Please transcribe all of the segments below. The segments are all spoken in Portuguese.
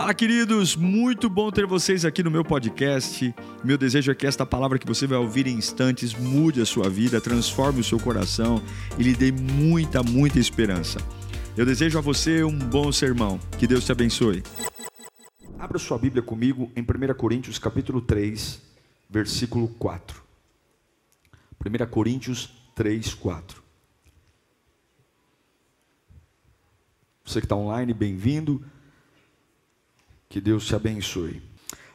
Fala, queridos! Muito bom ter vocês aqui no meu podcast. Meu desejo é que esta palavra que você vai ouvir em instantes mude a sua vida, transforme o seu coração e lhe dê muita, muita esperança. Eu desejo a você um bom sermão. Que Deus te abençoe. Abra sua Bíblia comigo em 1 Coríntios capítulo 3, versículo 4. 1 Coríntios 3, 4. Você que está online, bem-vindo. Que Deus te abençoe.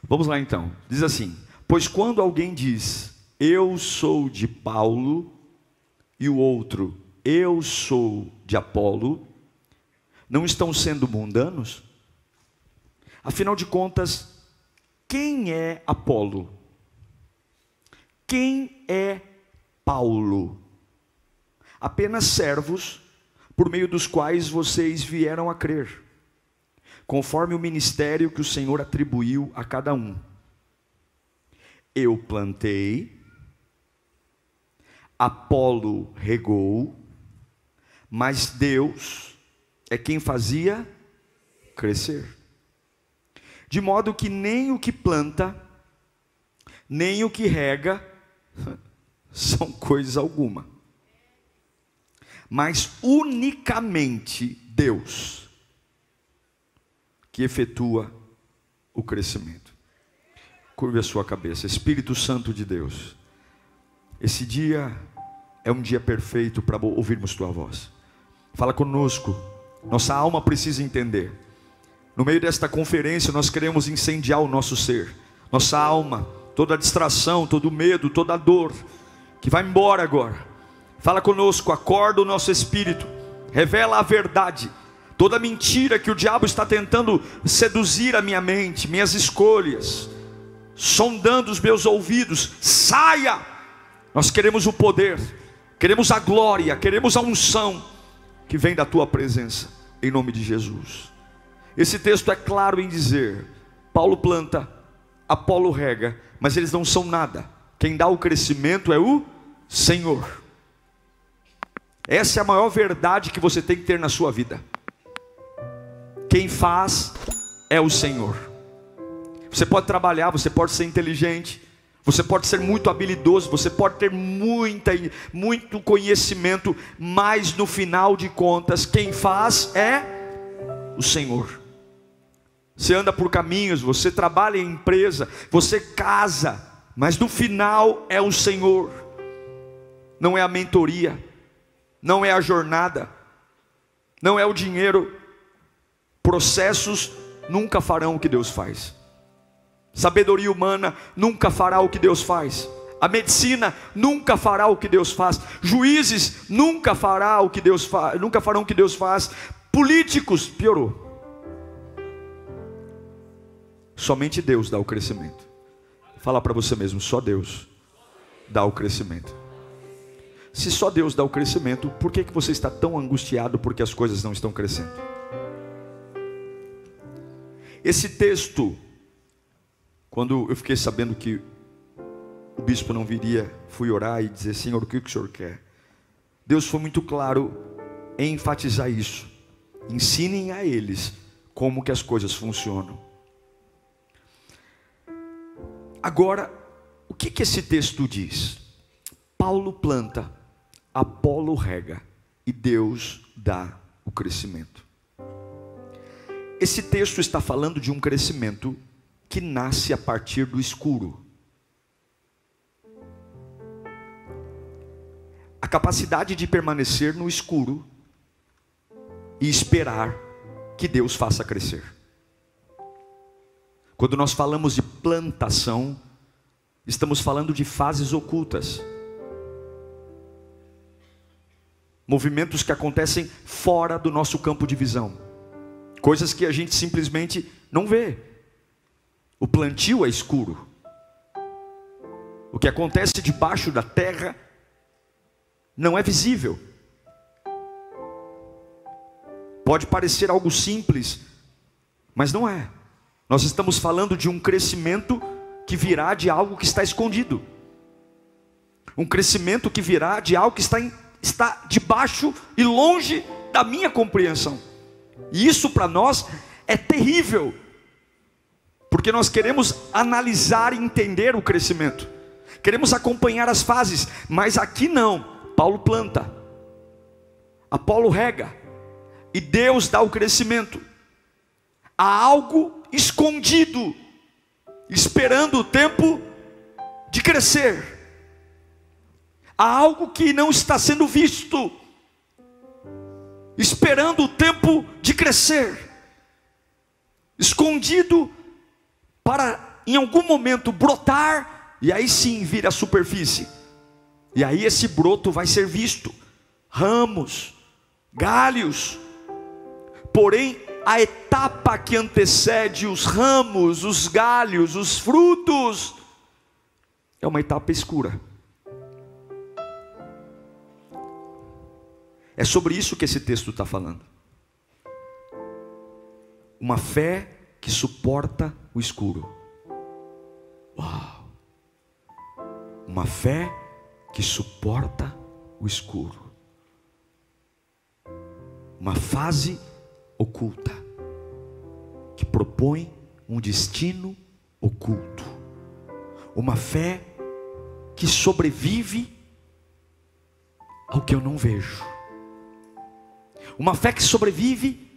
Vamos lá então. Diz assim: Pois quando alguém diz, Eu sou de Paulo, e o outro, Eu sou de Apolo, não estão sendo mundanos? Afinal de contas, quem é Apolo? Quem é Paulo? Apenas servos por meio dos quais vocês vieram a crer conforme o ministério que o Senhor atribuiu a cada um. Eu plantei, Apolo regou, mas Deus é quem fazia crescer. De modo que nem o que planta, nem o que rega, são coisa alguma, mas unicamente Deus que efetua o crescimento. Curve a sua cabeça, Espírito Santo de Deus. Esse dia é um dia perfeito para ouvirmos tua voz. Fala conosco. Nossa alma precisa entender. No meio desta conferência, nós queremos incendiar o nosso ser, nossa alma, toda a distração, todo o medo, toda a dor, que vai embora agora. Fala conosco, acorda o nosso espírito, revela a verdade toda mentira que o diabo está tentando seduzir a minha mente, minhas escolhas, sondando os meus ouvidos, saia. Nós queremos o poder, queremos a glória, queremos a unção que vem da tua presença, em nome de Jesus. Esse texto é claro em dizer: Paulo planta, Apolo rega, mas eles não são nada. Quem dá o crescimento é o Senhor. Essa é a maior verdade que você tem que ter na sua vida. Quem faz é o Senhor. Você pode trabalhar, você pode ser inteligente, você pode ser muito habilidoso, você pode ter muita, muito conhecimento, mas no final de contas, quem faz é o Senhor. Você anda por caminhos, você trabalha em empresa, você casa, mas no final é o Senhor, não é a mentoria, não é a jornada, não é o dinheiro, Processos nunca farão o que Deus faz. Sabedoria humana nunca fará o que Deus faz. A medicina nunca fará o que Deus faz. Juízes nunca fará o que Deus nunca farão o que Deus faz. Políticos piorou. Somente Deus dá o crescimento. Fala para você mesmo, só Deus dá o crescimento. Se só Deus dá o crescimento, por que, que você está tão angustiado porque as coisas não estão crescendo? Esse texto, quando eu fiquei sabendo que o bispo não viria, fui orar e dizer: Senhor, o que o senhor quer? Deus foi muito claro em enfatizar isso. Ensinem a eles como que as coisas funcionam. Agora, o que, que esse texto diz? Paulo planta, Apolo rega e Deus dá o crescimento. Esse texto está falando de um crescimento que nasce a partir do escuro. A capacidade de permanecer no escuro e esperar que Deus faça crescer. Quando nós falamos de plantação, estamos falando de fases ocultas. Movimentos que acontecem fora do nosso campo de visão coisas que a gente simplesmente não vê. O plantio é escuro. O que acontece debaixo da terra não é visível. Pode parecer algo simples, mas não é. Nós estamos falando de um crescimento que virá de algo que está escondido. Um crescimento que virá de algo que está, em, está debaixo e longe da minha compreensão. E isso para nós é terrível, porque nós queremos analisar e entender o crescimento, queremos acompanhar as fases, mas aqui não. Paulo planta, Apolo rega, e Deus dá o crescimento. Há algo escondido, esperando o tempo de crescer. Há algo que não está sendo visto, esperando o tempo de crescer, escondido para em algum momento brotar e aí sim vir à superfície. E aí esse broto vai ser visto, ramos, galhos. Porém, a etapa que antecede os ramos, os galhos, os frutos, é uma etapa escura. É sobre isso que esse texto está falando. Uma fé que suporta o escuro. Uau! Uma fé que suporta o escuro. Uma fase oculta que propõe um destino oculto. Uma fé que sobrevive ao que eu não vejo uma fé que sobrevive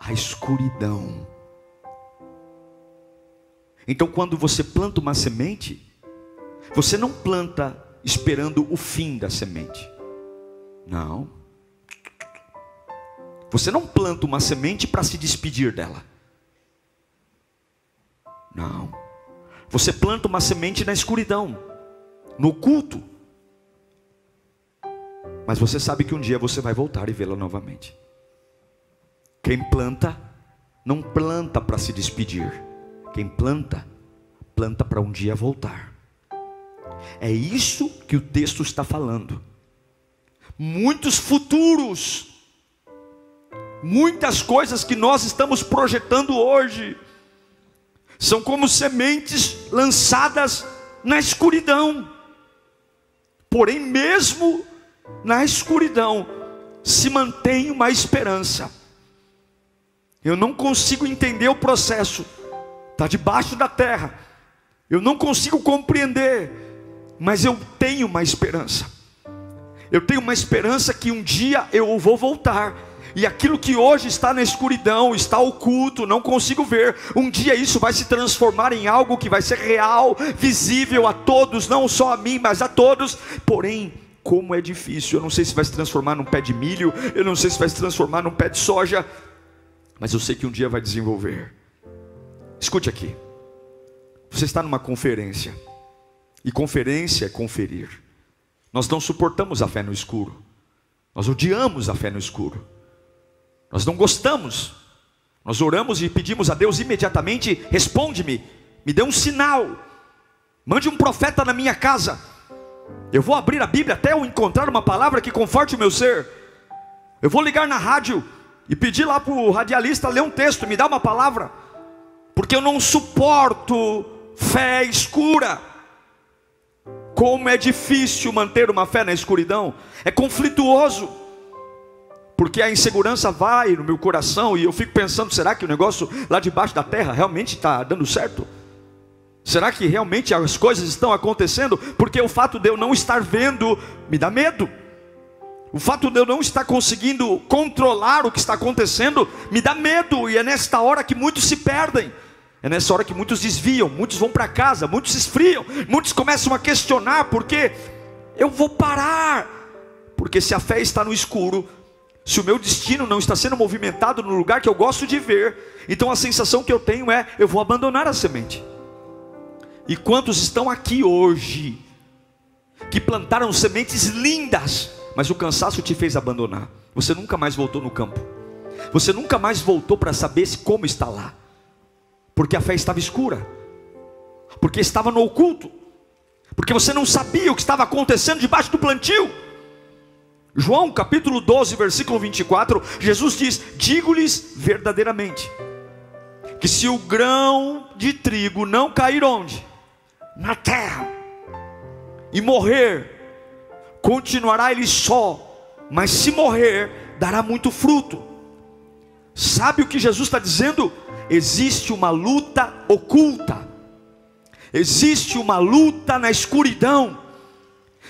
à escuridão. Então, quando você planta uma semente, você não planta esperando o fim da semente. Não. Você não planta uma semente para se despedir dela. Não. Você planta uma semente na escuridão, no culto, mas você sabe que um dia você vai voltar e vê-la novamente. Quem planta, não planta para se despedir. Quem planta, planta para um dia voltar. É isso que o texto está falando. Muitos futuros, muitas coisas que nós estamos projetando hoje, são como sementes lançadas na escuridão. Porém, mesmo na escuridão se mantém uma esperança. Eu não consigo entender o processo, está debaixo da terra, eu não consigo compreender, mas eu tenho uma esperança. Eu tenho uma esperança que um dia eu vou voltar, e aquilo que hoje está na escuridão, está oculto, não consigo ver, um dia isso vai se transformar em algo que vai ser real, visível a todos, não só a mim, mas a todos. Porém, como é difícil. Eu não sei se vai se transformar num pé de milho, eu não sei se vai se transformar num pé de soja, mas eu sei que um dia vai desenvolver. Escute aqui. Você está numa conferência, e conferência é conferir. Nós não suportamos a fé no escuro, nós odiamos a fé no escuro, nós não gostamos. Nós oramos e pedimos a Deus imediatamente: responde-me, me dê um sinal, mande um profeta na minha casa. Eu vou abrir a Bíblia até eu encontrar uma palavra que conforte o meu ser. Eu vou ligar na rádio e pedir lá para o radialista ler um texto, me dá uma palavra, porque eu não suporto fé escura. Como é difícil manter uma fé na escuridão, é conflituoso, porque a insegurança vai no meu coração e eu fico pensando: será que o negócio lá debaixo da terra realmente está dando certo? Será que realmente as coisas estão acontecendo? Porque o fato de eu não estar vendo me dá medo. O fato de eu não estar conseguindo controlar o que está acontecendo me dá medo, e é nesta hora que muitos se perdem. É nessa hora que muitos desviam, muitos vão para casa, muitos se esfriam, muitos começam a questionar porque eu vou parar. Porque se a fé está no escuro, se o meu destino não está sendo movimentado no lugar que eu gosto de ver, então a sensação que eu tenho é eu vou abandonar a semente. E quantos estão aqui hoje que plantaram sementes lindas, mas o cansaço te fez abandonar? Você nunca mais voltou no campo. Você nunca mais voltou para saber se como está lá. Porque a fé estava escura. Porque estava no oculto. Porque você não sabia o que estava acontecendo debaixo do plantio. João capítulo 12, versículo 24, Jesus diz: Digo-lhes verdadeiramente, que se o grão de trigo não cair onde? Na terra e morrer, continuará ele só, mas se morrer, dará muito fruto. Sabe o que Jesus está dizendo? Existe uma luta oculta, existe uma luta na escuridão,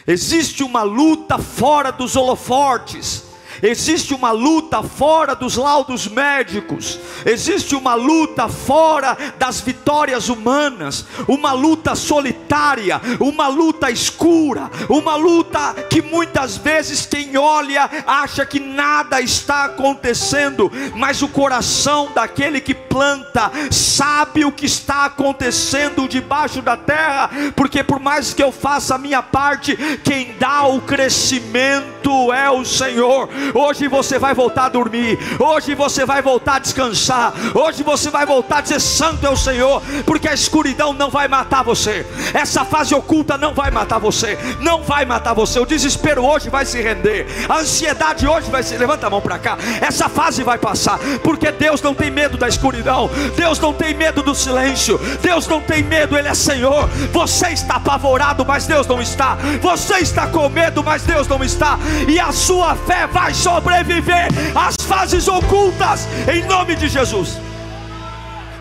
existe uma luta fora dos holofortes Existe uma luta fora dos laudos médicos, existe uma luta fora das vitórias humanas, uma luta solitária, uma luta escura, uma luta que muitas vezes quem olha acha que nada está acontecendo, mas o coração daquele que planta sabe o que está acontecendo debaixo da terra, porque por mais que eu faça a minha parte, quem dá o crescimento é o Senhor. Hoje você vai voltar a dormir, hoje você vai voltar a descansar, hoje você vai voltar a dizer: Santo é o Senhor, porque a escuridão não vai matar você, essa fase oculta não vai matar você, não vai matar você. O desespero hoje vai se render, a ansiedade hoje vai se. Levanta a mão para cá, essa fase vai passar, porque Deus não tem medo da escuridão, Deus não tem medo do silêncio, Deus não tem medo, Ele é Senhor. Você está apavorado, mas Deus não está, você está com medo, mas Deus não está, e a sua fé vai sobreviver às fases ocultas, em nome de Jesus.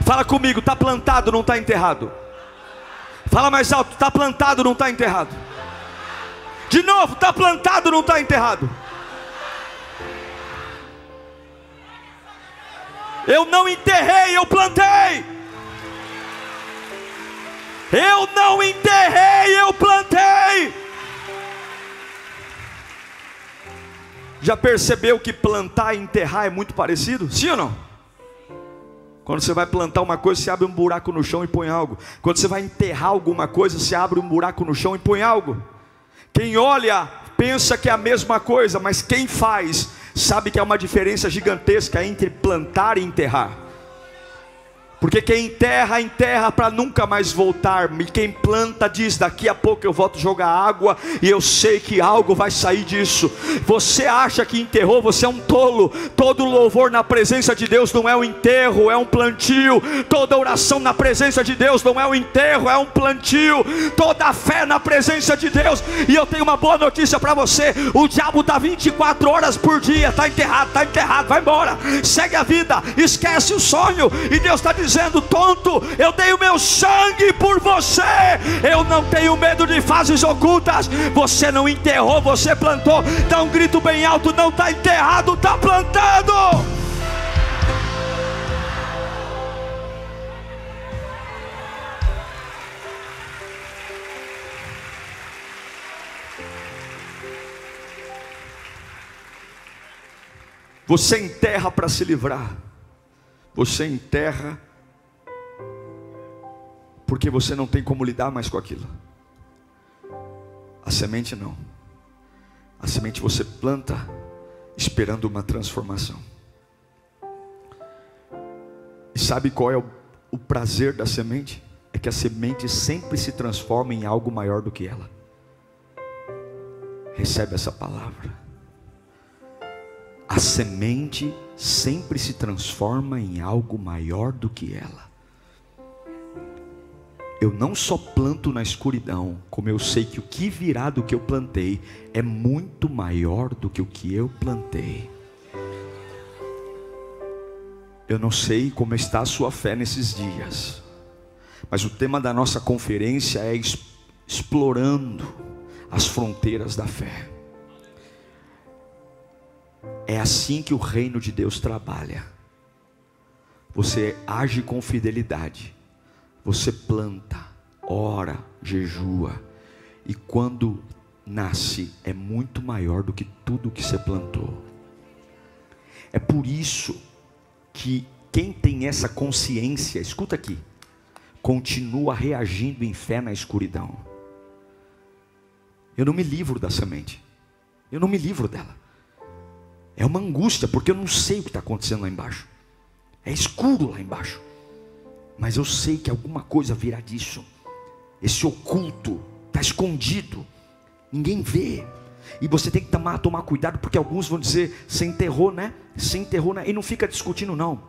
Fala comigo, está plantado, não está enterrado. Fala mais alto, está plantado, não está enterrado. De novo, está plantado, não está enterrado. Eu não enterrei, eu plantei. Eu não enterrei, eu plantei. Já percebeu que plantar e enterrar é muito parecido? Sim ou não? Quando você vai plantar uma coisa, você abre um buraco no chão e põe algo. Quando você vai enterrar alguma coisa, você abre um buraco no chão e põe algo. Quem olha pensa que é a mesma coisa, mas quem faz sabe que há uma diferença gigantesca entre plantar e enterrar. Porque quem enterra, enterra para nunca mais voltar. E quem planta diz: daqui a pouco eu volto jogar água e eu sei que algo vai sair disso. Você acha que enterrou, você é um tolo. Todo louvor na presença de Deus não é um enterro, é um plantio. Toda oração na presença de Deus não é um enterro, é um plantio. Toda fé na presença de Deus. E eu tenho uma boa notícia para você: o diabo está 24 horas por dia, está enterrado, está enterrado, vai embora, segue a vida, esquece o sonho. E Deus está dizendo dizendo: tonto, eu dei o meu sangue por você. Eu não tenho medo de fases ocultas. Você não enterrou, você plantou. Dá um grito bem alto: não está enterrado, está plantado. Você enterra para se livrar. Você enterra porque você não tem como lidar mais com aquilo. A semente não. A semente você planta esperando uma transformação. E sabe qual é o, o prazer da semente? É que a semente sempre se transforma em algo maior do que ela. Recebe essa palavra. A semente sempre se transforma em algo maior do que ela eu não só planto na escuridão, como eu sei que o que virá do que eu plantei é muito maior do que o que eu plantei. Eu não sei como está a sua fé nesses dias, mas o tema da nossa conferência é explorando as fronteiras da fé. É assim que o reino de Deus trabalha. Você age com fidelidade você planta, ora, jejua, e quando nasce é muito maior do que tudo que você plantou. É por isso que quem tem essa consciência, escuta aqui, continua reagindo em fé na escuridão. Eu não me livro da semente, eu não me livro dela. É uma angústia, porque eu não sei o que está acontecendo lá embaixo. É escuro lá embaixo mas eu sei que alguma coisa virá disso. Esse oculto está escondido, ninguém vê. E você tem que tomar, tomar cuidado, porque alguns vão dizer: você enterrou, né? Você enterrou, né? E não fica discutindo, não.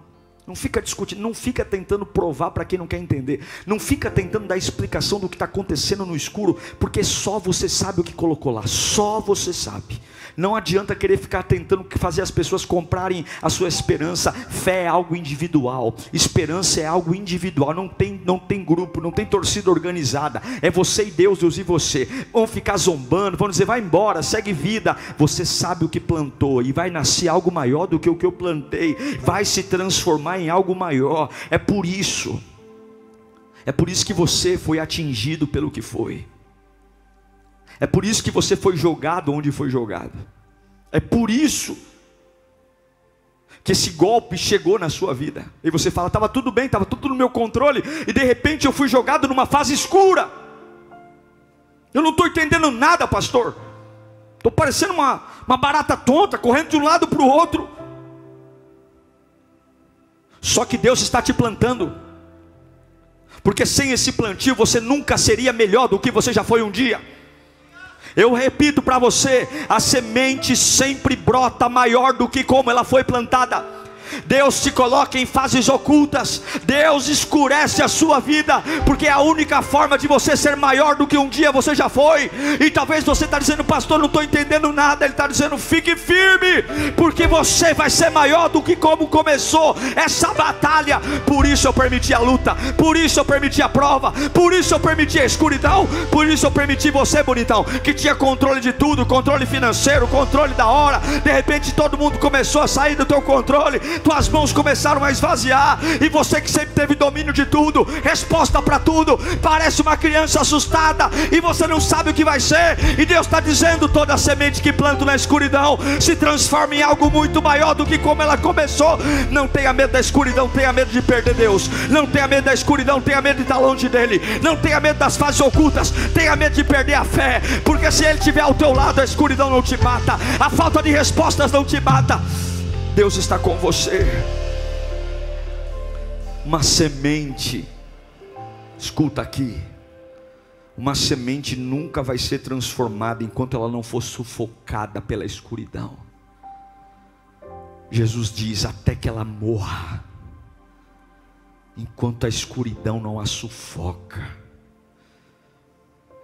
Não fica discutindo, não fica tentando provar para quem não quer entender. Não fica tentando dar explicação do que está acontecendo no escuro, porque só você sabe o que colocou lá. Só você sabe. Não adianta querer ficar tentando fazer as pessoas comprarem a sua esperança. Fé é algo individual. Esperança é algo individual. Não tem, não tem grupo, não tem torcida organizada. É você e Deus, Deus e você. Vão ficar zombando, vão dizer, vai embora, segue vida. Você sabe o que plantou e vai nascer algo maior do que o que eu plantei. Vai se transformar em algo maior. É por isso. É por isso que você foi atingido pelo que foi. É por isso que você foi jogado onde foi jogado. É por isso que esse golpe chegou na sua vida. E você fala: estava tudo bem, estava tudo no meu controle, e de repente eu fui jogado numa fase escura. Eu não estou entendendo nada, pastor. Estou parecendo uma, uma barata tonta, correndo de um lado para o outro. Só que Deus está te plantando. Porque sem esse plantio você nunca seria melhor do que você já foi um dia. Eu repito para você: a semente sempre brota maior do que como ela foi plantada. Deus te coloca em fases ocultas, Deus escurece a sua vida, porque é a única forma de você ser maior do que um dia você já foi. E talvez você está dizendo, pastor, não estou entendendo nada. Ele está dizendo, fique firme, porque você vai ser maior do que como começou essa batalha. Por isso eu permiti a luta, por isso eu permiti a prova, por isso eu permiti a escuridão, por isso eu permiti você, bonitão, que tinha controle de tudo, controle financeiro, controle da hora. De repente todo mundo começou a sair do teu controle tuas mãos começaram a esvaziar, e você que sempre teve domínio de tudo, resposta para tudo, parece uma criança assustada, e você não sabe o que vai ser, e Deus está dizendo: toda semente que planto na escuridão se transforma em algo muito maior do que como ela começou. Não tenha medo da escuridão, tenha medo de perder Deus, não tenha medo da escuridão, tenha medo de estar longe dele, não tenha medo das fases ocultas, tenha medo de perder a fé, porque se ele estiver ao teu lado, a escuridão não te mata, a falta de respostas não te mata. Deus está com você. Uma semente, escuta aqui, uma semente nunca vai ser transformada enquanto ela não for sufocada pela escuridão. Jesus diz: até que ela morra, enquanto a escuridão não a sufoca,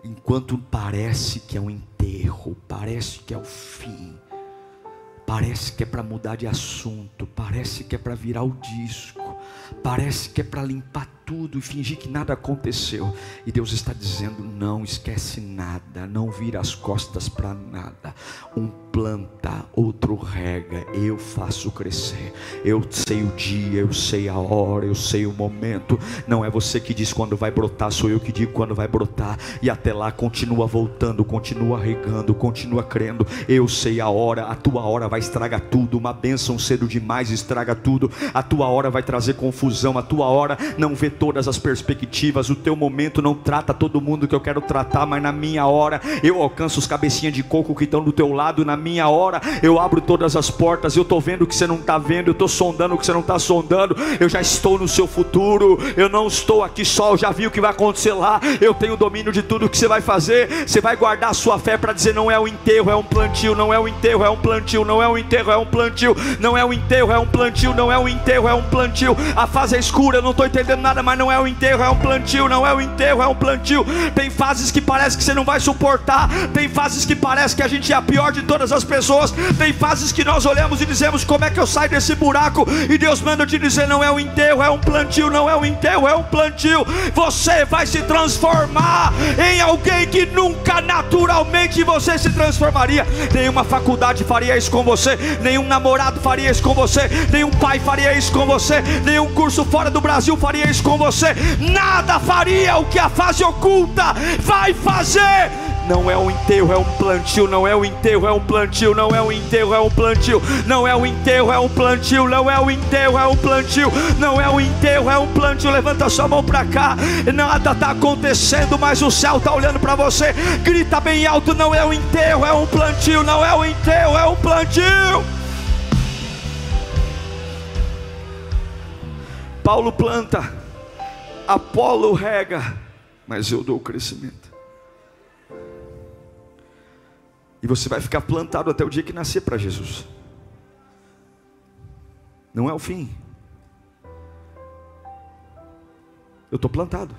enquanto parece que é um enterro, parece que é o fim, Parece que é para mudar de assunto, parece que é para virar o disco, parece que é para limpar tudo e fingir que nada aconteceu. E Deus está dizendo: não esquece nada, não vira as costas para nada. Um planta, outro rega, eu faço crescer. Eu sei o dia, eu sei a hora, eu sei o momento. Não é você que diz quando vai brotar, sou eu que digo quando vai brotar. E até lá continua voltando, continua regando, continua crendo. Eu sei a hora, a tua hora vai estragar tudo. Uma bênção cedo demais estraga tudo. A tua hora vai trazer confusão, a tua hora não vê todas as perspectivas. O teu momento não trata todo mundo que eu quero tratar, mas na minha hora eu alcanço os cabecinhas de coco que estão do teu lado. Na minha hora eu abro todas as portas. Eu estou vendo o que você não está vendo, eu estou sondando o que você não está sondando. Eu já estou no seu futuro. Eu não estou aqui só, eu já vi o que vai acontecer lá. Eu tenho domínio de tudo que você vai fazer. Você vai guardar a sua fé para dizer: não é um enterro, é um plantio. Não é um enterro, é um plantio. Não é um enterro, é um plantio. Não é um enterro, é um plantio. Não é um enterro, é um plantio. A fase é escura, eu não estou entendendo nada, mas não é o enterro, é um plantio, não é o enterro, é um plantio. Tem fases que parece que você não vai suportar, tem fases que parece que a gente é a pior de todas as pessoas, tem fases que nós olhamos e dizemos como é que eu saio desse buraco, e Deus manda te dizer: não é o enterro, é um plantio, não é o enterro, é um plantio. Você vai se transformar em alguém que nunca naturalmente você se transformaria. Nenhuma faculdade faria isso com você, nenhum namorado faria isso com você, nenhum pai faria isso com você, nenhum curso fora do Brasil faria isso com você você, nada faria o que a fase oculta vai fazer. Não é um enterro, é um plantio. Não é um enterro, é um plantio. Não é um enterro, é um plantio. Não é um enterro, é um plantio. Não é um enterro, é um plantio. Não é um enterro, é um plantio. Levanta sua mão para cá. Nada está acontecendo, mas o céu está olhando para você. Grita bem alto. Não é um enterro, é um plantio. Não é um enterro, é um plantio. Paulo planta. Apolo rega, mas eu dou o crescimento. E você vai ficar plantado até o dia que nascer para Jesus. Não é o fim. eu estou plantado.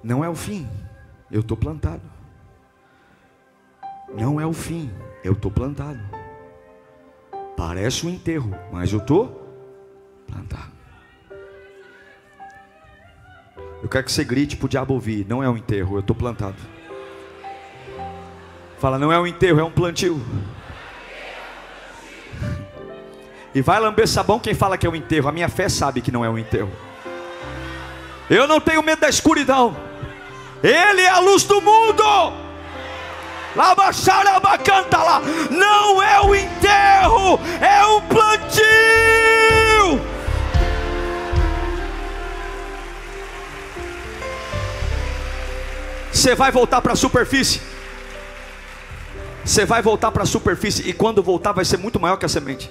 Não é o fim, eu estou plantado. Não é o fim, eu estou plantado. Parece um enterro, mas eu estou plantado. Eu quero que você grite para o diabo ouvir: não é um enterro, eu estou plantado. Fala, não é um enterro, é um plantio. E vai lamber sabão quem fala que é um enterro. A minha fé sabe que não é um enterro. Eu não tenho medo da escuridão. Ele é a luz do mundo. canta lá. Não é o enterro, é o plantio. Você vai voltar para a superfície. Você vai voltar para a superfície e quando voltar vai ser muito maior que a semente.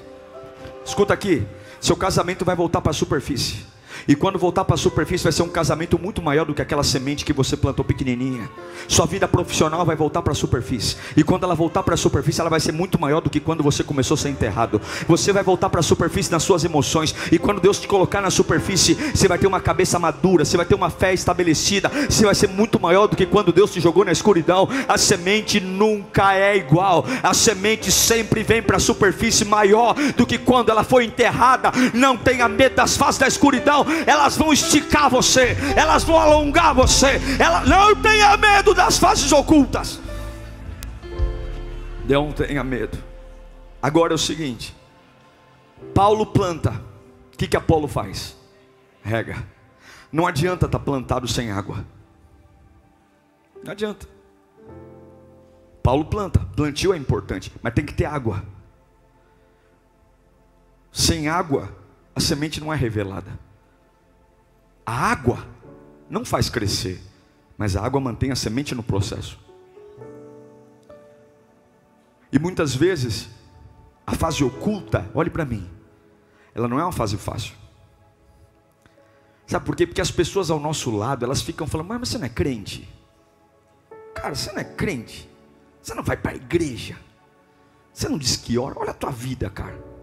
Escuta aqui, seu casamento vai voltar para a superfície. E quando voltar para a superfície, vai ser um casamento muito maior do que aquela semente que você plantou pequenininha. Sua vida profissional vai voltar para a superfície. E quando ela voltar para a superfície, ela vai ser muito maior do que quando você começou a ser enterrado. Você vai voltar para a superfície nas suas emoções. E quando Deus te colocar na superfície, você vai ter uma cabeça madura, você vai ter uma fé estabelecida. Você vai ser muito maior do que quando Deus te jogou na escuridão. A semente nunca é igual. A semente sempre vem para a superfície maior do que quando ela foi enterrada. Não tenha medo das faces da escuridão elas vão esticar você, elas vão alongar você. Ela não tenha medo das faces ocultas. Não tenha medo. Agora é o seguinte: Paulo planta, o que, que Apolo faz? Rega. Não adianta estar tá plantado sem água. Não adianta. Paulo planta, plantio é importante, mas tem que ter água. Sem água, a semente não é revelada. A água não faz crescer, mas a água mantém a semente no processo. E muitas vezes, a fase oculta, olhe para mim, ela não é uma fase fácil. Sabe por quê? Porque as pessoas ao nosso lado, elas ficam falando, mas você não é crente? Cara, você não é crente? Você não vai para a igreja? Você não diz que ora? Olha a tua vida, cara.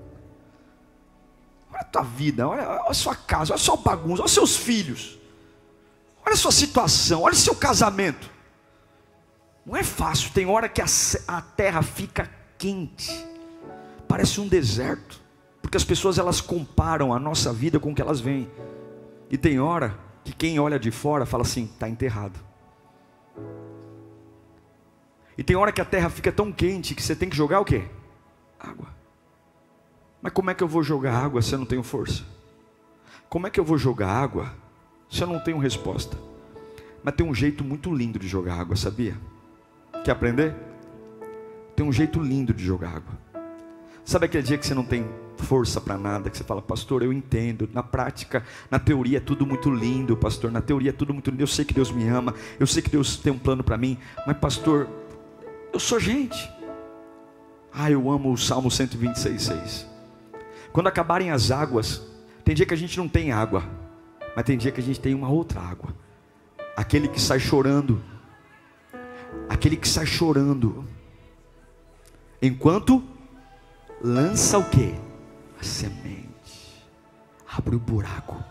A tua vida, olha, olha a sua casa, olha a sua bagunça, olha os seus filhos. Olha a sua situação, olha o seu casamento. Não é fácil, tem hora que a, a terra fica quente, parece um deserto, porque as pessoas elas comparam a nossa vida com o que elas veem. E tem hora que quem olha de fora fala assim: está enterrado. E tem hora que a terra fica tão quente que você tem que jogar o quê? Água. Mas como é que eu vou jogar água se eu não tenho força? Como é que eu vou jogar água se eu não tenho resposta? Mas tem um jeito muito lindo de jogar água, sabia? Quer aprender? Tem um jeito lindo de jogar água. Sabe aquele dia que você não tem força para nada, que você fala, pastor, eu entendo. Na prática, na teoria é tudo muito lindo, pastor. Na teoria é tudo muito lindo. Eu sei que Deus me ama, eu sei que Deus tem um plano para mim, mas, pastor, eu sou gente. Ah, eu amo o Salmo 126, 6. Quando acabarem as águas, tem dia que a gente não tem água, mas tem dia que a gente tem uma outra água. Aquele que sai chorando, aquele que sai chorando, enquanto lança o que? A semente, abre o buraco.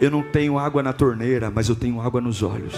Eu não tenho água na torneira, mas eu tenho água nos olhos.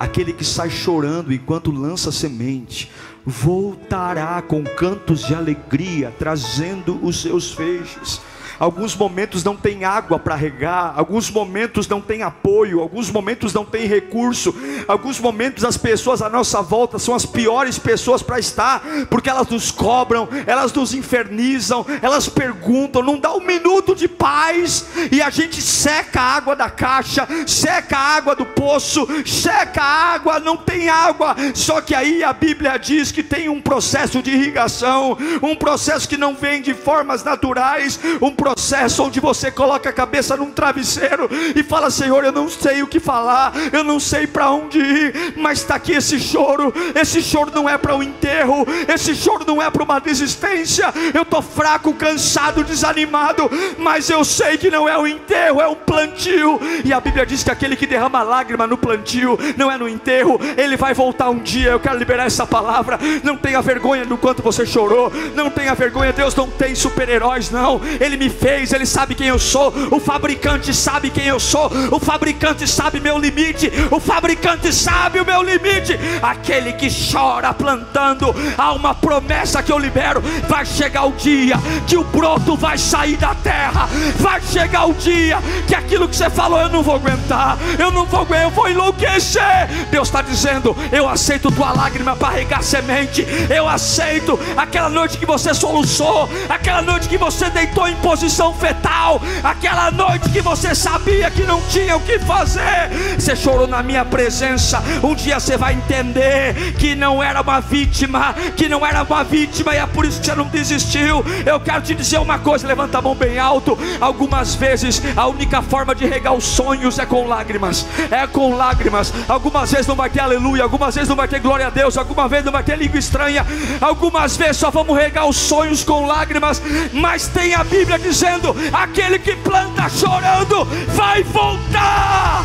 Aquele que sai chorando enquanto lança semente, voltará com cantos de alegria, trazendo os seus feixes. Alguns momentos não tem água para regar, alguns momentos não tem apoio, alguns momentos não tem recurso, alguns momentos as pessoas à nossa volta são as piores pessoas para estar, porque elas nos cobram, elas nos infernizam, elas perguntam, não dá um minuto de paz, e a gente seca a água da caixa, seca a água do poço, seca a água, não tem água, só que aí a Bíblia diz que tem um processo de irrigação, um processo que não vem de formas naturais, um processo processo onde você coloca a cabeça num travesseiro e fala: Senhor, eu não sei o que falar, eu não sei para onde ir, mas está aqui esse choro. Esse choro não é para o um enterro, esse choro não é para uma desistência. Eu estou fraco, cansado, desanimado, mas eu sei que não é um enterro, é um plantio. E a Bíblia diz que aquele que derrama lágrima no plantio não é no enterro, ele vai voltar um dia. Eu quero liberar essa palavra. Não tenha vergonha do quanto você chorou, não tenha vergonha. Deus não tem super-heróis, não. Ele me fez, Ele sabe quem eu sou. O fabricante sabe quem eu sou. O fabricante sabe meu limite. O fabricante sabe o meu limite. Aquele que chora plantando, há uma promessa que eu libero. Vai chegar o dia que o broto vai sair da terra. Vai chegar o dia que aquilo que você falou eu não vou aguentar. Eu não vou aguentar, eu vou enlouquecer. Deus está dizendo: Eu aceito tua lágrima para regar semente. Eu aceito aquela noite que você soluçou, aquela noite que você deitou em posição fetal, aquela noite que você sabia que não tinha o que fazer. Você chorou na minha presença. Um dia você vai entender que não era uma vítima, que não era uma vítima e é por isso que você não desistiu. Eu quero te dizer uma coisa, levanta a mão bem alto. Algumas vezes a única forma de regar os sonhos é com lágrimas. É com lágrimas. Algumas vezes não vai ter aleluia, algumas vezes não vai ter glória a Deus, algumas vezes não vai ter língua estranha. Algumas vezes só vamos regar os sonhos com lágrimas, mas tem a Bíblia dizendo: aquele que planta chorando vai voltar.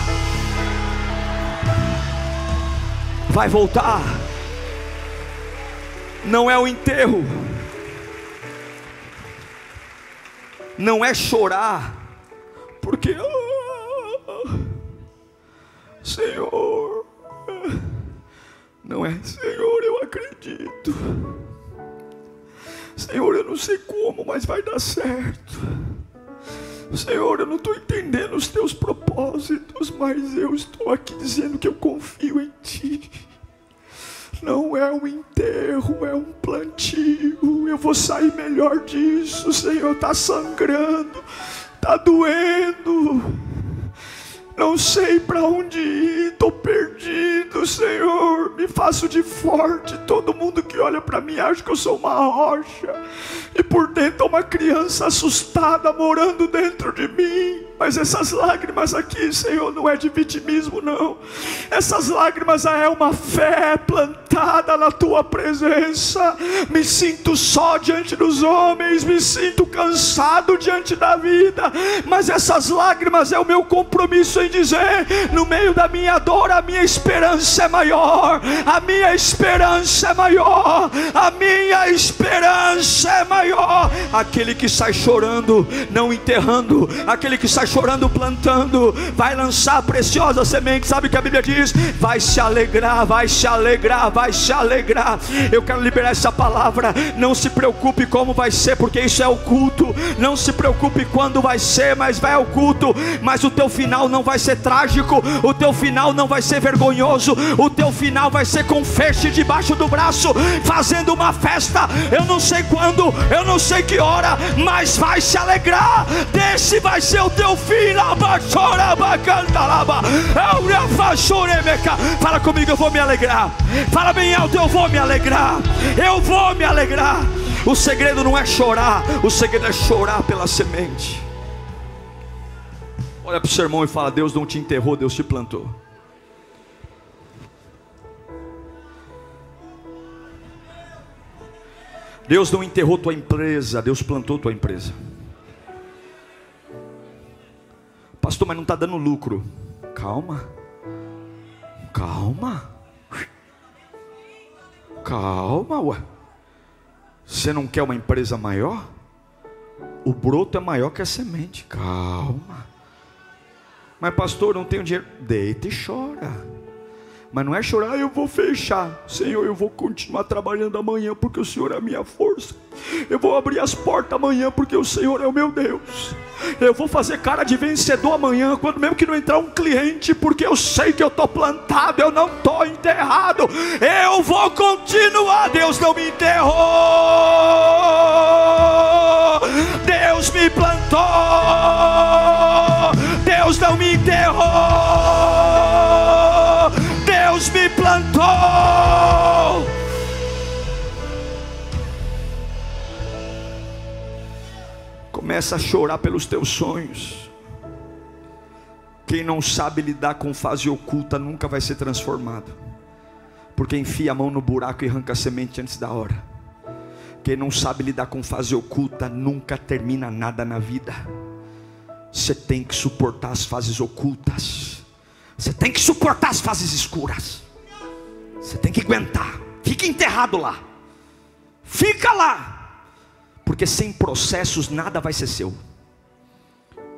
Vai voltar. Não é o enterro. Não é chorar, porque ah, Senhor, não é Senhor, eu acredito. Senhor, eu não sei como, mas vai dar certo. Senhor, eu não estou entendendo os teus propósitos, mas eu estou aqui dizendo que eu confio em Ti. Não é um enterro, é um plantio. Eu vou sair melhor disso, Senhor. Está sangrando, está doendo. Não sei para onde ir, estou perdido, Senhor. Me faço de forte. Todo mundo que olha para mim acha que eu sou uma rocha. E por dentro uma criança assustada morando dentro de mim. Mas essas lágrimas aqui, Senhor, não é de vitimismo, não. Essas lágrimas é uma fé plantada na tua presença. Me sinto só diante dos homens, me sinto cansado diante da vida. Mas essas lágrimas é o meu compromisso em dizer: no meio da minha dor, a minha esperança é maior. A minha esperança é maior. A minha esperança é maior. Aquele que sai chorando, não enterrando, aquele que sai chorando, plantando, vai lançar preciosa semente. Sabe o que a Bíblia diz? Vai se alegrar, vai se alegrar, vai se alegrar. Eu quero liberar essa palavra. Não se preocupe como vai ser, porque isso é o culto. Não se preocupe quando vai ser, mas vai ao culto. Mas o teu final não vai ser trágico, o teu final não vai ser vergonhoso, o teu final vai ser com feixe debaixo do braço, fazendo uma festa. Eu não sei quando, eu não sei que hora, mas vai se alegrar. Desse vai ser o teu fim. Fala comigo, eu vou me alegrar. Fala bem alto, eu vou me alegrar. Eu vou me alegrar. O segredo não é chorar, o segredo é chorar pela semente. Olha para o seu irmão e fala: Deus não te enterrou, Deus te plantou. Deus não enterrou tua empresa, Deus plantou tua empresa. Pastor, mas não está dando lucro. Calma. Calma. Calma, ué. Você não quer uma empresa maior? O broto é maior que a semente. Calma. Mas, pastor, não tenho dinheiro. Deita e chora. Mas não é chorar, eu vou fechar. Senhor, eu vou continuar trabalhando amanhã, porque o Senhor é a minha força. Eu vou abrir as portas amanhã, porque o Senhor é o meu Deus. Eu vou fazer cara de vencedor amanhã, quando mesmo que não entrar um cliente, porque eu sei que eu estou plantado, eu não estou enterrado. Eu vou continuar. Deus não me enterrou. Deus me plantou. Deus não me enterrou. Deus me plantou. Começa a chorar pelos teus sonhos. Quem não sabe lidar com fase oculta nunca vai ser transformado. Porque enfia a mão no buraco e arranca a semente antes da hora. Quem não sabe lidar com fase oculta nunca termina nada na vida. Você tem que suportar as fases ocultas. Você tem que suportar as fases escuras. Você tem que aguentar. Fica enterrado lá. Fica lá. Porque sem processos nada vai ser seu.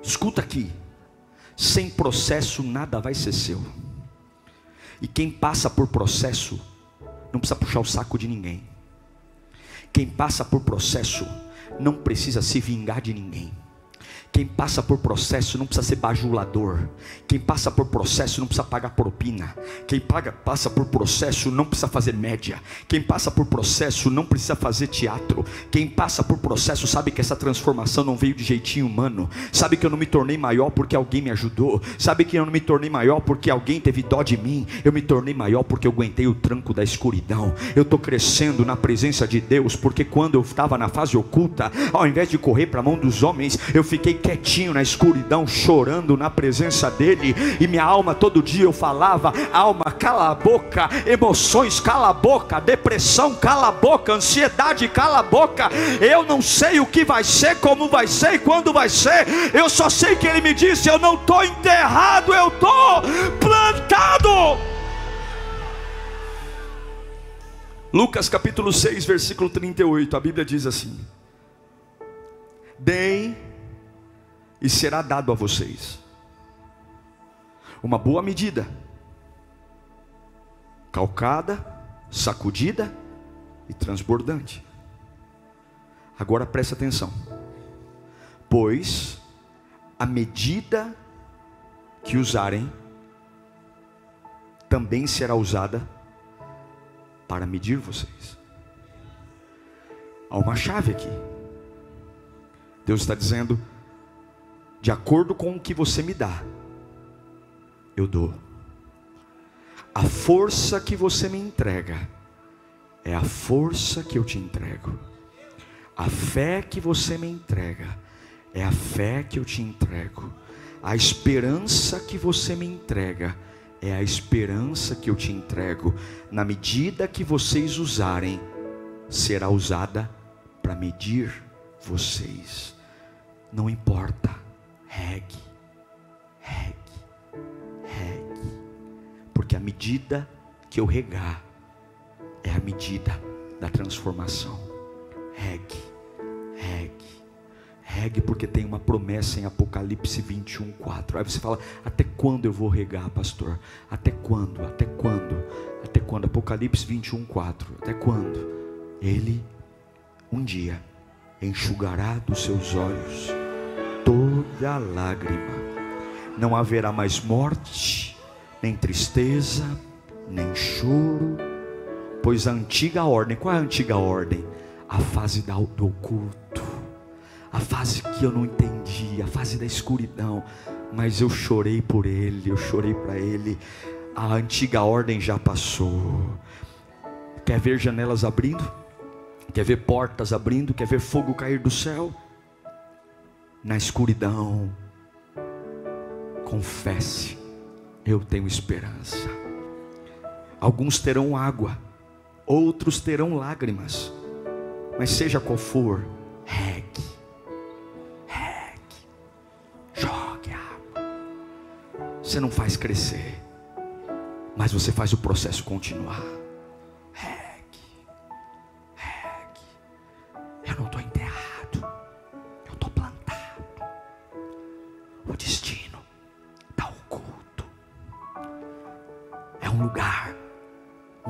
Escuta aqui. Sem processo nada vai ser seu. E quem passa por processo não precisa puxar o saco de ninguém. Quem passa por processo não precisa se vingar de ninguém. Quem passa por processo não precisa ser bajulador. Quem passa por processo não precisa pagar propina. Quem paga, passa por processo não precisa fazer média. Quem passa por processo não precisa fazer teatro. Quem passa por processo sabe que essa transformação não veio de jeitinho humano. Sabe que eu não me tornei maior porque alguém me ajudou. Sabe que eu não me tornei maior porque alguém teve dó de mim. Eu me tornei maior porque eu aguentei o tranco da escuridão. Eu estou crescendo na presença de Deus porque quando eu estava na fase oculta, ao invés de correr para a mão dos homens, eu fiquei quietinho na escuridão, chorando na presença dEle, e minha alma todo dia eu falava: alma, cala a boca, emoções, cala a boca, depressão, cala a boca, ansiedade, cala a boca. Eu não sei o que vai ser, como vai ser e quando vai ser, eu só sei que Ele me disse: eu não estou enterrado, eu estou plantado. Lucas capítulo 6, versículo 38, a Bíblia diz assim: Deem e será dado a vocês. Uma boa medida, calcada, sacudida e transbordante. Agora preste atenção, pois a medida que usarem também será usada para medir vocês. Há uma chave aqui. Deus está dizendo: de acordo com o que você me dá, eu dou. A força que você me entrega é a força que eu te entrego. A fé que você me entrega é a fé que eu te entrego. A esperança que você me entrega é a esperança que eu te entrego. Na medida que vocês usarem, será usada para medir vocês. Não importa regue, regue, regue, porque a medida que eu regar é a medida da transformação. Regue, regue, regue, porque tem uma promessa em Apocalipse 21, 4. Aí você fala: Até quando eu vou regar, pastor? Até quando? Até quando? Até quando? Apocalipse 21, 4. Até quando? Ele um dia enxugará dos seus olhos toda lágrima. Não haverá mais morte, nem tristeza, nem choro, pois a antiga ordem, qual é a antiga ordem? A fase do oculto, a fase que eu não entendi, a fase da escuridão, mas eu chorei por ele, eu chorei para ele. A antiga ordem já passou. Quer ver janelas abrindo? Quer ver portas abrindo? Quer ver fogo cair do céu? Na escuridão, confesse: eu tenho esperança. Alguns terão água, outros terão lágrimas, mas seja qual for, regue, regue, jogue água. Você não faz crescer, mas você faz o processo continuar.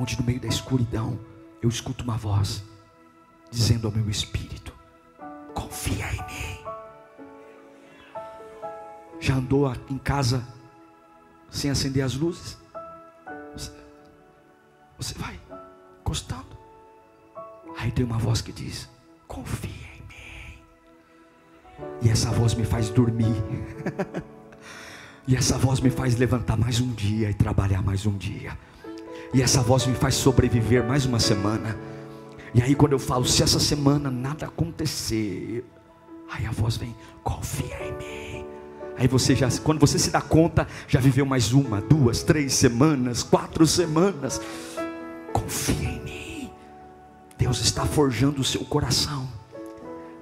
No meio da escuridão, eu escuto uma voz dizendo ao meu espírito: confia em mim. Já andou em casa sem acender as luzes? Você, você vai encostando. Aí tem uma voz que diz: confia em mim. E essa voz me faz dormir. e essa voz me faz levantar mais um dia e trabalhar mais um dia. E essa voz me faz sobreviver mais uma semana. E aí quando eu falo, se essa semana nada acontecer, aí a voz vem, confia em mim. Aí você já, quando você se dá conta, já viveu mais uma, duas, três semanas, quatro semanas. Confia em mim. Deus está forjando o seu coração.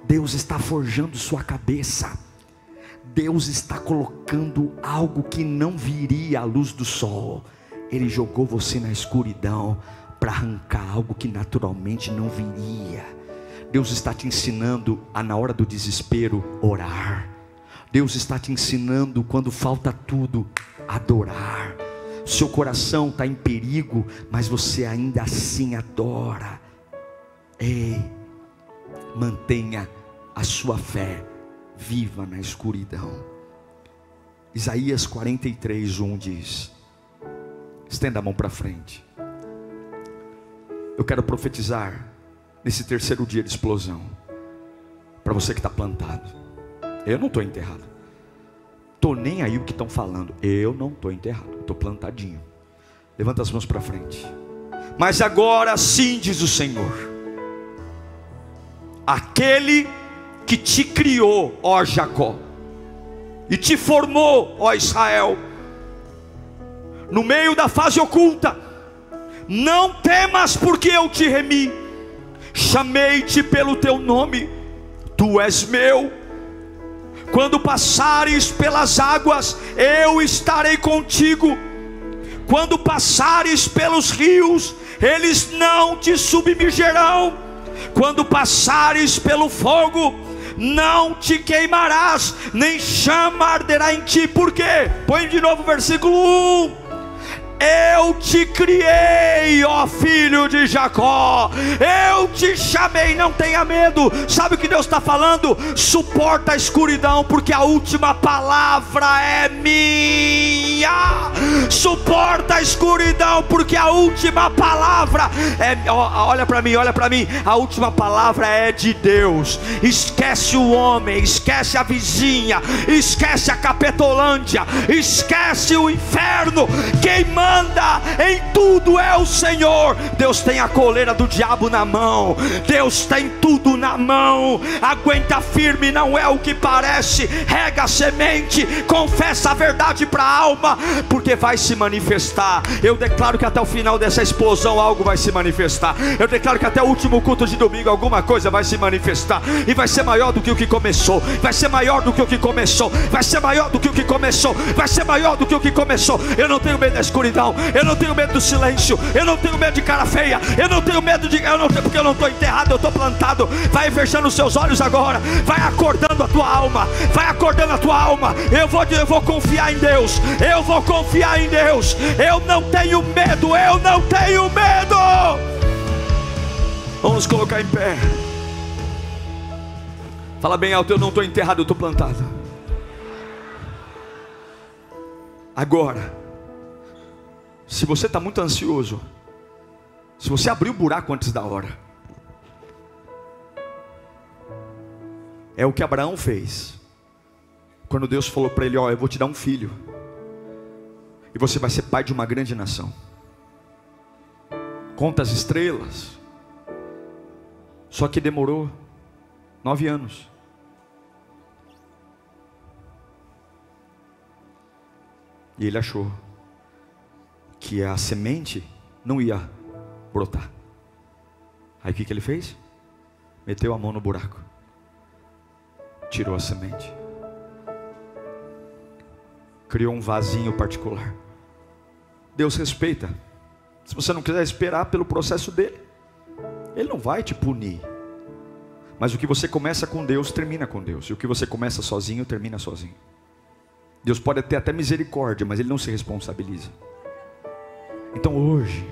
Deus está forjando sua cabeça. Deus está colocando algo que não viria à luz do sol ele jogou você na escuridão para arrancar algo que naturalmente não viria. Deus está te ensinando a, na hora do desespero, orar. Deus está te ensinando quando falta tudo, adorar. Seu coração está em perigo, mas você ainda assim adora. Ei, mantenha a sua fé viva na escuridão. Isaías 43, 1 diz: estenda a mão para frente. Eu quero profetizar nesse terceiro dia de explosão, para você que está plantado. Eu não estou enterrado. Estou nem aí o que estão falando. Eu não estou enterrado. Estou plantadinho. Levanta as mãos para frente. Mas agora sim diz o Senhor: Aquele que te criou, ó Jacó, e te formou, ó Israel, no meio da fase oculta, não temas, porque eu te remi, chamei-te pelo teu nome, tu és meu quando passares pelas águas, eu estarei contigo. Quando passares pelos rios, eles não te submergerão. Quando passares pelo fogo, não te queimarás, nem chama arderá em ti. Por quê? Põe de novo o versículo 1. Eu te criei, ó filho de Jacó. Eu te chamei, não tenha medo. Sabe o que Deus está falando? Suporta a escuridão, porque a última palavra é minha. Suporta a escuridão, porque a última palavra é. Olha para mim, olha para mim. A última palavra é de Deus. Esquece o homem, esquece a vizinha, esquece a Capetolândia, esquece o inferno. Queimando em tudo é o Senhor. Deus tem a coleira do diabo na mão, Deus tem tudo na mão. Aguenta firme, não é o que parece. Rega a semente, confessa a verdade para a alma, porque vai se manifestar. Eu declaro que até o final dessa explosão algo vai se manifestar. Eu declaro que até o último culto de domingo alguma coisa vai se manifestar e vai ser maior do que o que começou. Vai ser maior do que o que começou. Vai ser maior do que o que começou. Vai ser maior do que o que começou. Eu não tenho medo da escuridão eu não tenho medo do silêncio, eu não tenho medo de cara feia, eu não tenho medo de. Eu não tenho, porque eu não estou enterrado, eu estou plantado. Vai fechando os seus olhos agora, vai acordando a tua alma, vai acordando a tua alma. Eu vou, eu vou confiar em Deus, eu vou confiar em Deus. Eu não tenho medo, eu não tenho medo. Vamos colocar em pé. Fala bem alto, eu não estou enterrado, eu estou plantado. Agora, se você está muito ansioso, se você abrir o buraco antes da hora, é o que Abraão fez. Quando Deus falou para ele: Ó, eu vou te dar um filho, e você vai ser pai de uma grande nação. Conta as estrelas. Só que demorou nove anos. E ele achou que a semente não ia brotar. Aí o que, que ele fez? Meteu a mão no buraco, tirou a semente, criou um vasinho particular. Deus respeita. Se você não quiser esperar pelo processo dele, ele não vai te punir. Mas o que você começa com Deus, termina com Deus. E o que você começa sozinho, termina sozinho. Deus pode ter até misericórdia, mas ele não se responsabiliza. Então hoje,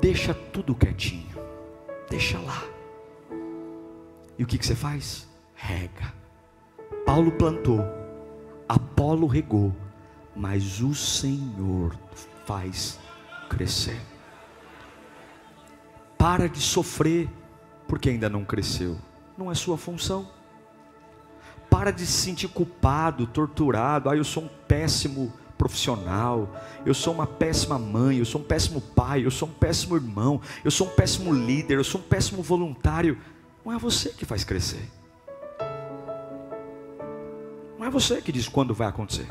deixa tudo quietinho, deixa lá. E o que, que você faz? Rega. Paulo plantou, Apolo regou, mas o Senhor faz crescer. Para de sofrer porque ainda não cresceu, não é sua função. Para de se sentir culpado, torturado. Ah, eu sou um péssimo profissional, eu sou uma péssima mãe, eu sou um péssimo pai, eu sou um péssimo irmão, eu sou um péssimo líder, eu sou um péssimo voluntário. Não é você que faz crescer. Não é você que diz quando vai acontecer.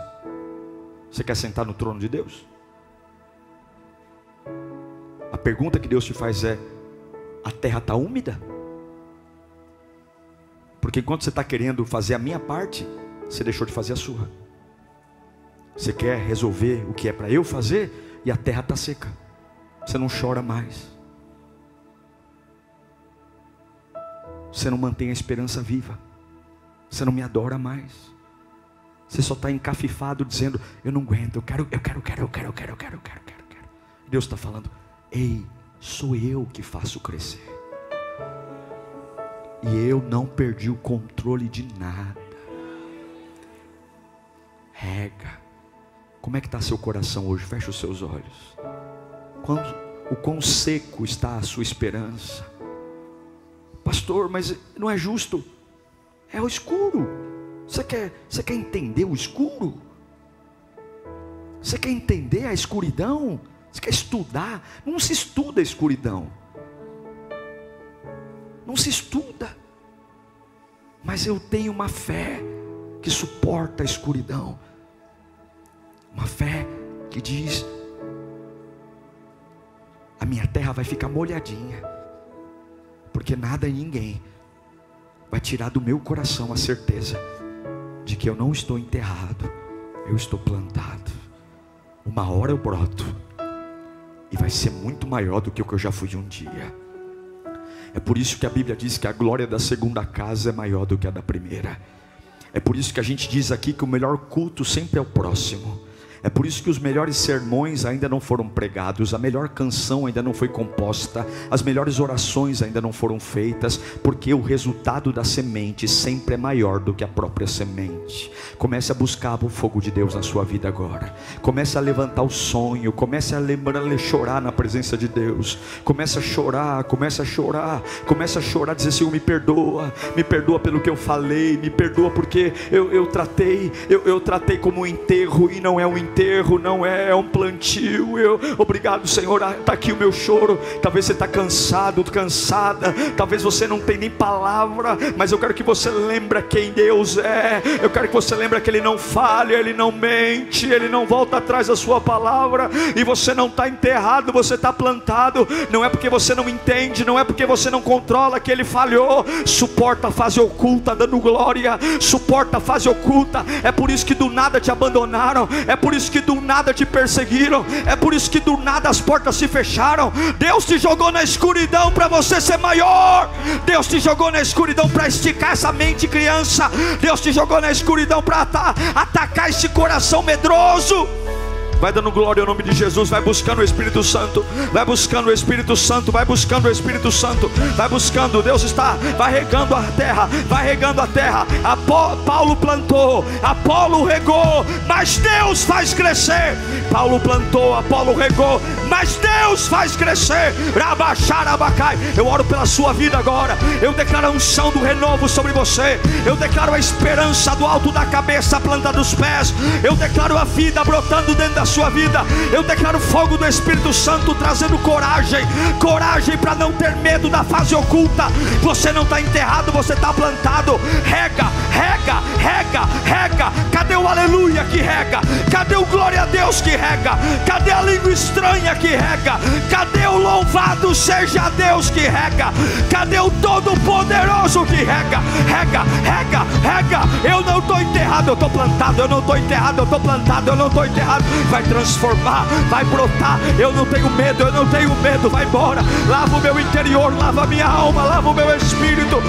Você quer sentar no trono de Deus? A pergunta que Deus te faz é: a terra está úmida? Porque enquanto você está querendo fazer a minha parte, você deixou de fazer a sua. Você quer resolver o que é para eu fazer e a terra está seca. Você não chora mais. Você não mantém a esperança viva. Você não me adora mais. Você só está encafifado dizendo: Eu não aguento, eu quero, eu quero, eu quero, eu quero, eu quero, eu quero, eu quero, eu quero, eu quero. Deus está falando: Ei, sou eu que faço crescer. E eu não perdi o controle de nada. Rega. Como é que está seu coração hoje? Feche os seus olhos. Quando, o quão seco está a sua esperança? Pastor, mas não é justo. É o escuro. Você quer, você quer entender o escuro? Você quer entender a escuridão? Você quer estudar? Não se estuda a escuridão. Não se estuda. Mas eu tenho uma fé que suporta a escuridão. Uma fé que diz: a minha terra vai ficar molhadinha, porque nada e ninguém vai tirar do meu coração a certeza de que eu não estou enterrado, eu estou plantado. Uma hora eu broto, e vai ser muito maior do que o que eu já fui um dia. É por isso que a Bíblia diz que a glória da segunda casa é maior do que a da primeira. É por isso que a gente diz aqui que o melhor culto sempre é o próximo. É por isso que os melhores sermões ainda não foram pregados, a melhor canção ainda não foi composta, as melhores orações ainda não foram feitas, porque o resultado da semente sempre é maior do que a própria semente. Comece a buscar o fogo de Deus na sua vida agora. Comece a levantar o sonho, comece a lembrar, a chorar na presença de Deus. Comece a chorar, comece a chorar, comece a chorar, dizer Senhor, me perdoa, me perdoa pelo que eu falei, me perdoa porque eu, eu tratei, eu, eu tratei como um enterro e não é um enterro enterro, não é, é um plantio. Eu, obrigado, Senhor. Está aqui o meu choro. Talvez você está cansado, cansada. Talvez você não tem nem palavra, mas eu quero que você lembre quem Deus é. Eu quero que você lembre que Ele não falha, Ele não mente, Ele não volta atrás da sua palavra. E você não está enterrado, você está plantado. Não é porque você não entende, não é porque você não controla que Ele falhou. Suporta a fase oculta, dando glória. Suporta a fase oculta. É por isso que do nada te abandonaram. É por isso isso que do nada te perseguiram, é por isso que do nada as portas se fecharam. Deus te jogou na escuridão para você ser maior. Deus te jogou na escuridão para esticar essa mente criança. Deus te jogou na escuridão para atacar esse coração medroso. Vai dando glória ao nome de Jesus. Vai buscando o Espírito Santo. Vai buscando o Espírito Santo. Vai buscando o Espírito Santo. Vai buscando. Deus está. Vai regando a terra. Vai regando a terra. Paulo plantou. Apolo regou. Mas Deus faz crescer. Paulo plantou. Apolo regou. Mas Deus faz crescer. Rabacharabacai. Eu oro pela sua vida agora. Eu declaro a unção do renovo sobre você. Eu declaro a esperança do alto da cabeça, planta dos pés. Eu declaro a vida brotando dentro da sua vida. Eu declaro fogo do Espírito Santo trazendo coragem, coragem para não ter medo da fase oculta. Você não está enterrado, você está plantado. Rega, rega, rega, rega. Cadê o aleluia que rega? Cadê o glória a Deus que rega? Cadê a língua estranha que rega? Cadê o louvado seja Deus que rega? Cadê o todo-poderoso que rega? Rega, rega, rega. Eu não estou enterrado, eu estou plantado. Eu não estou enterrado, eu estou plantado. Eu não estou enterrado. Vai vai transformar, vai brotar. Eu não tenho medo, eu não tenho medo. Vai embora, lava o meu interior, lava a minha alma, lava o meu espírito.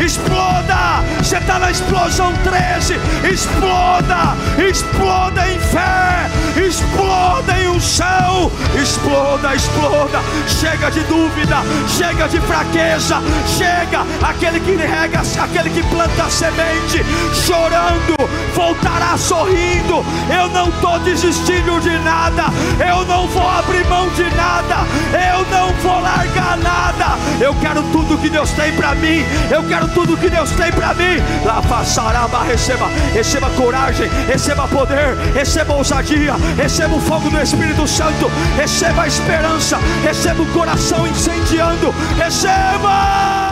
Exploda, você está na explosão 13. Exploda, exploda em fé, exploda em unção, exploda, exploda. Chega de dúvida, chega de fraqueza, chega aquele que rega, aquele que planta semente mente, chorando, voltará sorrindo. Eu não estou desistindo de nada, eu não vou abrir mão de nada, eu não vou largar nada. Eu quero tudo que Deus tem para mim, eu quero tudo que Deus tem para mim. Lá passaraba, receba, receba coragem, receba poder, receba ousadia, receba o fogo do Espírito Santo, receba a esperança, receba o coração incendiando, receba.